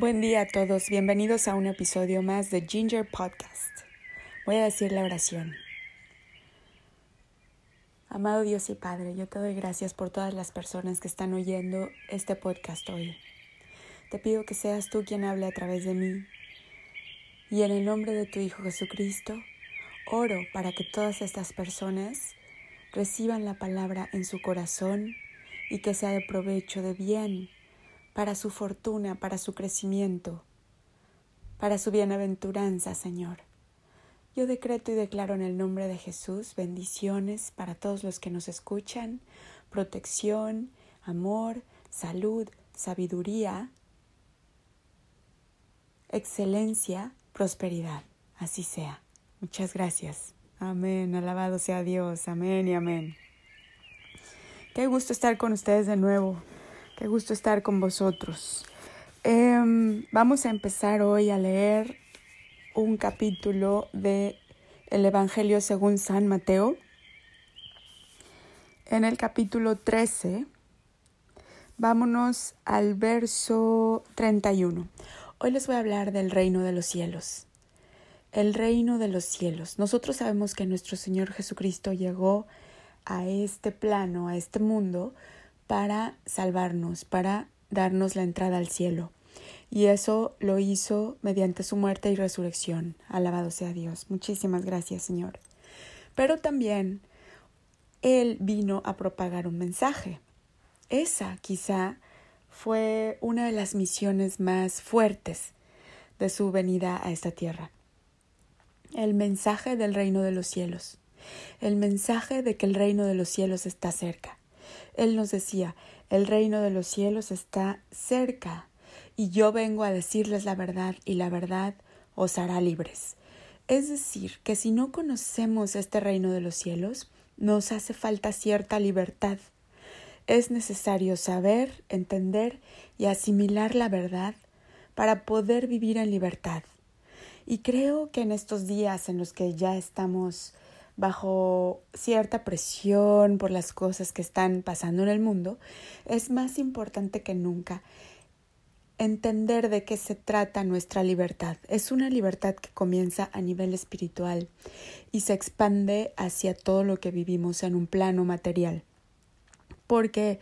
Buen día a todos, bienvenidos a un episodio más de Ginger Podcast. Voy a decir la oración. Amado Dios y Padre, yo te doy gracias por todas las personas que están oyendo este podcast hoy. Te pido que seas tú quien hable a través de mí. Y en el nombre de tu Hijo Jesucristo, oro para que todas estas personas reciban la palabra en su corazón y que sea de provecho, de bien para su fortuna, para su crecimiento, para su bienaventuranza, Señor. Yo decreto y declaro en el nombre de Jesús bendiciones para todos los que nos escuchan, protección, amor, salud, sabiduría, excelencia, prosperidad. Así sea. Muchas gracias. Amén. Alabado sea Dios. Amén y amén. Qué gusto estar con ustedes de nuevo. Qué gusto estar con vosotros. Em, vamos a empezar hoy a leer un capítulo de el Evangelio según San Mateo. En el capítulo 13, vámonos al verso 31. Hoy les voy a hablar del reino de los cielos. El reino de los cielos. Nosotros sabemos que nuestro Señor Jesucristo llegó a este plano, a este mundo, para salvarnos, para darnos la entrada al cielo. Y eso lo hizo mediante su muerte y resurrección. Alabado sea Dios. Muchísimas gracias, Señor. Pero también Él vino a propagar un mensaje. Esa quizá fue una de las misiones más fuertes de su venida a esta tierra. El mensaje del reino de los cielos. El mensaje de que el reino de los cielos está cerca. Él nos decía, el reino de los cielos está cerca, y yo vengo a decirles la verdad, y la verdad os hará libres. Es decir, que si no conocemos este reino de los cielos, nos hace falta cierta libertad. Es necesario saber, entender y asimilar la verdad para poder vivir en libertad. Y creo que en estos días en los que ya estamos bajo cierta presión por las cosas que están pasando en el mundo, es más importante que nunca entender de qué se trata nuestra libertad. Es una libertad que comienza a nivel espiritual y se expande hacia todo lo que vivimos en un plano material. Porque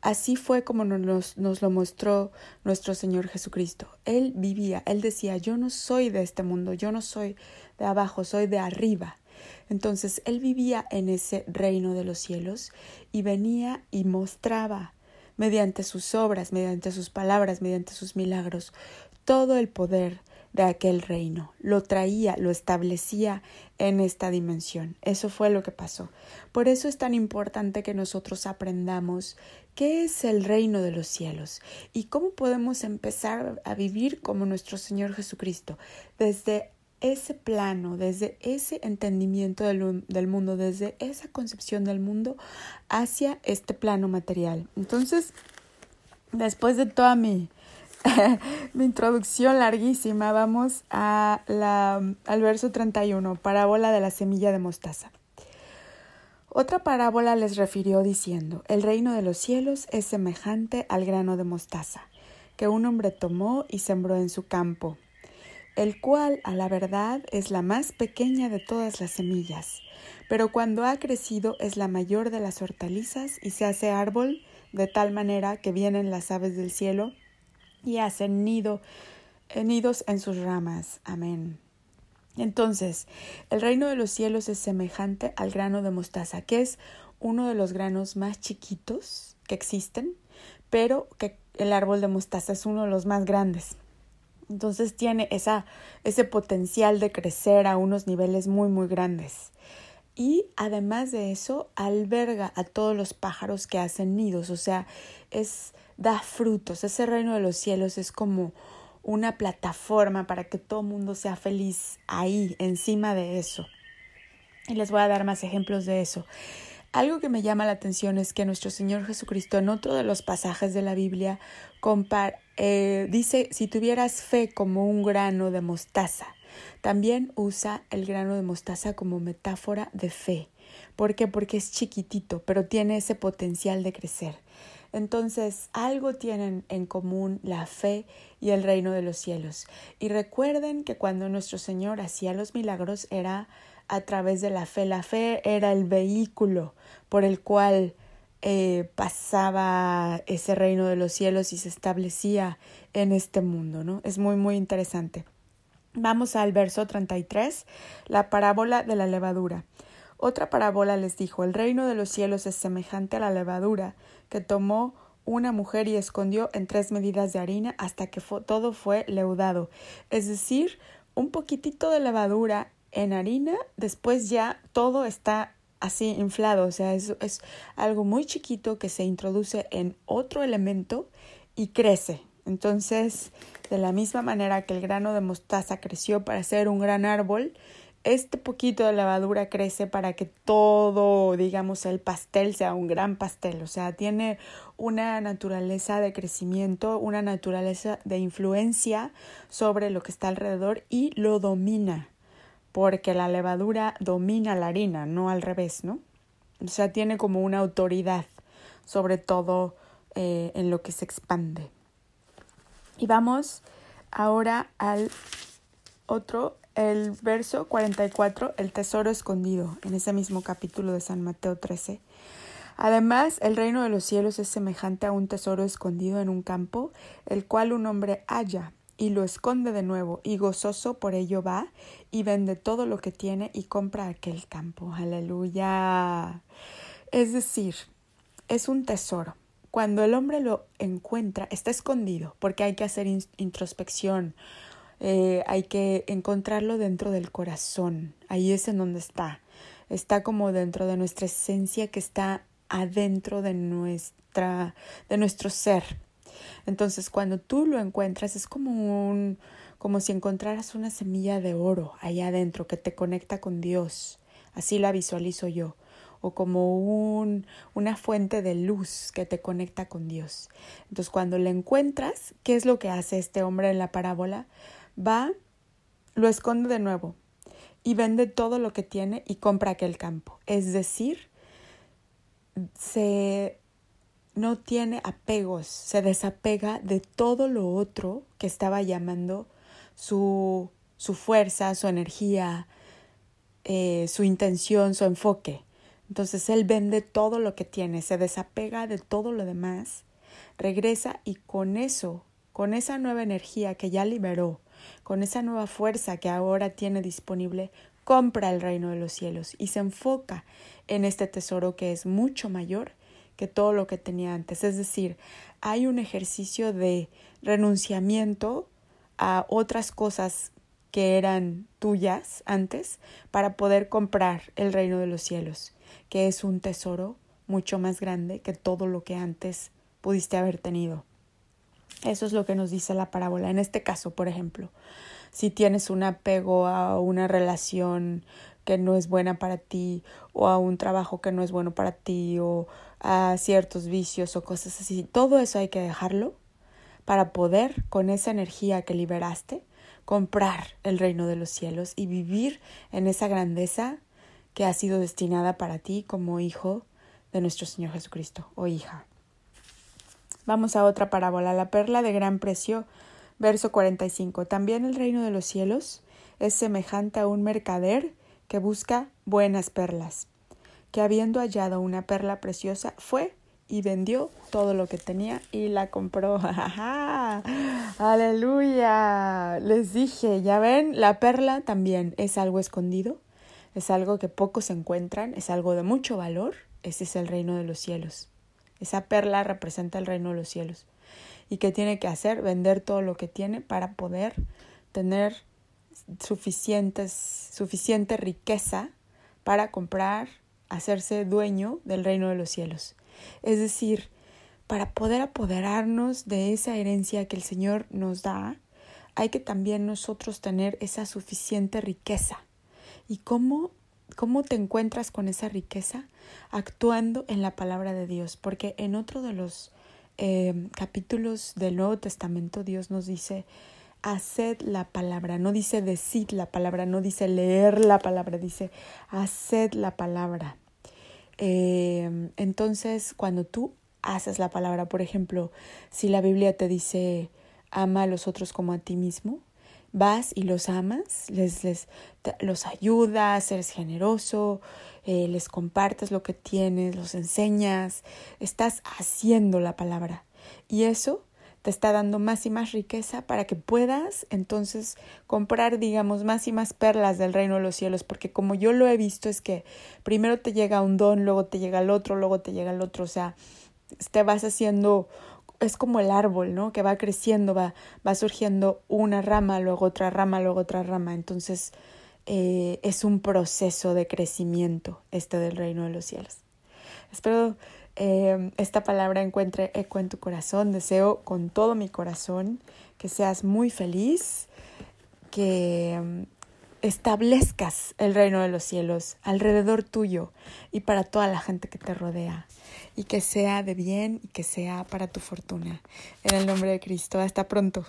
así fue como nos, nos, lo mostró nuestro Señor Jesucristo. Él vivía, Él decía, yo no soy de este mundo, yo no soy de abajo, soy de arriba. Entonces él vivía en ese reino de los cielos y venía y mostraba mediante sus obras, mediante sus palabras, mediante sus milagros, todo el poder de aquel reino. Lo traía, lo establecía en esta dimensión. Eso fue lo que pasó. Por eso es tan importante que nosotros aprendamos qué es el reino de los cielos y cómo podemos empezar a vivir como nuestro Señor Jesucristo, desde ese plano, desde ese entendimiento del, mundo, desde esa concepción del mundo hacia este plano material. Entonces, después de toda mi, mi introducción larguísima, vamos a la, al verso 31, parábola de la semilla de mostaza. Otra parábola les refirió diciendo, el reino de los cielos es semejante al grano de mostaza, que un hombre tomó y sembró en su campo el cual a la verdad es la más pequeña de todas las semillas, pero cuando ha crecido es la mayor de las hortalizas y se hace árbol de tal manera que vienen las aves del cielo y hacen eh, nidos en sus ramas. Amén. Entonces, el reino de los cielos es semejante al grano de mostaza, que es uno de los granos más chiquitos que existen, pero que el árbol de mostaza es uno de los más grandes. Entonces tiene esa, ese potencial de crecer a unos niveles muy, muy grandes. Y además de eso, alberga a todos los pájaros que hacen nidos, o sea, es, da frutos. Ese reino de los cielos es como una plataforma para que todo el mundo sea feliz ahí, encima de eso. Y les voy a dar más ejemplos de eso. Algo que me llama la atención es que nuestro Señor Jesucristo en otro de los pasajes de la Biblia eh, dice si tuvieras fe como un grano de mostaza. También usa el grano de mostaza como metáfora de fe. ¿Por qué? Porque es chiquitito, pero tiene ese potencial de crecer. Entonces, algo tienen en común la fe y el reino de los cielos. Y recuerden que cuando nuestro Señor hacía los milagros era a través de la fe. La fe era el vehículo por el cual eh, pasaba ese reino de los cielos y se establecía en este mundo, ¿no? Es muy, muy interesante. Vamos al verso 33, la parábola de la levadura. Otra parábola les dijo, el reino de los cielos es semejante a la levadura que tomó una mujer y escondió en tres medidas de harina hasta que todo fue leudado. Es decir, un poquitito de levadura en harina, después ya todo está así inflado, o sea, es, es algo muy chiquito que se introduce en otro elemento y crece. Entonces, de la misma manera que el grano de mostaza creció para ser un gran árbol, este poquito de levadura crece para que todo, digamos, el pastel sea un gran pastel. O sea, tiene una naturaleza de crecimiento, una naturaleza de influencia sobre lo que está alrededor y lo domina. Porque la levadura domina la harina, no al revés, ¿no? O sea, tiene como una autoridad sobre todo eh, en lo que se expande. Y vamos ahora al otro el verso 44, el tesoro escondido, en ese mismo capítulo de San Mateo 13. Además, el reino de los cielos es semejante a un tesoro escondido en un campo, el cual un hombre halla y lo esconde de nuevo, y gozoso por ello va y vende todo lo que tiene y compra aquel campo. Aleluya. Es decir, es un tesoro. Cuando el hombre lo encuentra, está escondido, porque hay que hacer introspección, eh, hay que encontrarlo dentro del corazón, ahí es en donde está, está como dentro de nuestra esencia que está adentro de nuestra, de nuestro ser. Entonces, cuando tú lo encuentras, es como un, como si encontraras una semilla de oro allá adentro que te conecta con Dios. Así la visualizo yo. O como un, una fuente de luz que te conecta con Dios. Entonces, cuando le encuentras, ¿qué es lo que hace este hombre en la parábola? va, lo esconde de nuevo y vende todo lo que tiene y compra aquel campo. Es decir, se no tiene apegos, se desapega de todo lo otro que estaba llamando su, su fuerza, su energía, eh, su intención, su enfoque. Entonces él vende todo lo que tiene, se desapega de todo lo demás, regresa y con eso, con esa nueva energía que ya liberó, con esa nueva fuerza que ahora tiene disponible, compra el reino de los cielos y se enfoca en este tesoro que es mucho mayor que todo lo que tenía antes. Es decir, hay un ejercicio de renunciamiento a otras cosas que eran tuyas antes para poder comprar el reino de los cielos, que es un tesoro mucho más grande que todo lo que antes pudiste haber tenido. Eso es lo que nos dice la parábola. En este caso, por ejemplo, si tienes un apego a una relación que no es buena para ti o a un trabajo que no es bueno para ti o a ciertos vicios o cosas así, todo eso hay que dejarlo para poder con esa energía que liberaste comprar el reino de los cielos y vivir en esa grandeza que ha sido destinada para ti como hijo de nuestro Señor Jesucristo o hija. Vamos a otra parábola, la perla de gran precio, verso 45. También el reino de los cielos es semejante a un mercader que busca buenas perlas, que habiendo hallado una perla preciosa, fue y vendió todo lo que tenía y la compró. Aleluya. Les dije, ya ven, la perla también es algo escondido, es algo que pocos encuentran, es algo de mucho valor. Ese es el reino de los cielos. Esa perla representa el reino de los cielos. ¿Y qué tiene que hacer? Vender todo lo que tiene para poder tener suficientes, suficiente riqueza para comprar, hacerse dueño del reino de los cielos. Es decir, para poder apoderarnos de esa herencia que el Señor nos da, hay que también nosotros tener esa suficiente riqueza. ¿Y cómo ¿Cómo te encuentras con esa riqueza? Actuando en la palabra de Dios, porque en otro de los eh, capítulos del Nuevo Testamento Dios nos dice, haced la palabra, no dice decid la palabra, no dice leer la palabra, dice haced la palabra. Eh, entonces, cuando tú haces la palabra. Por ejemplo, si la Biblia te dice ama a los otros como a ti mismo, vas y los amas, les, les los ayudas, eres generoso, eh, les compartes lo que tienes, los enseñas, estás haciendo la palabra. Y eso te está dando más y más riqueza para que puedas entonces comprar, digamos, más y más perlas del reino de los cielos, porque como yo lo he visto es que primero te llega un don, luego te llega el otro, luego te llega el otro, o sea, te vas haciendo es como el árbol, ¿no? Que va creciendo, va, va surgiendo una rama, luego otra rama, luego otra rama. Entonces, eh, es un proceso de crecimiento este del reino de los cielos. Espero eh, esta palabra encuentre eco en tu corazón. Deseo con todo mi corazón que seas muy feliz, que mm, establezcas el reino de los cielos alrededor tuyo y para toda la gente que te rodea y que sea de bien y que sea para tu fortuna. En el nombre de Cristo, hasta pronto.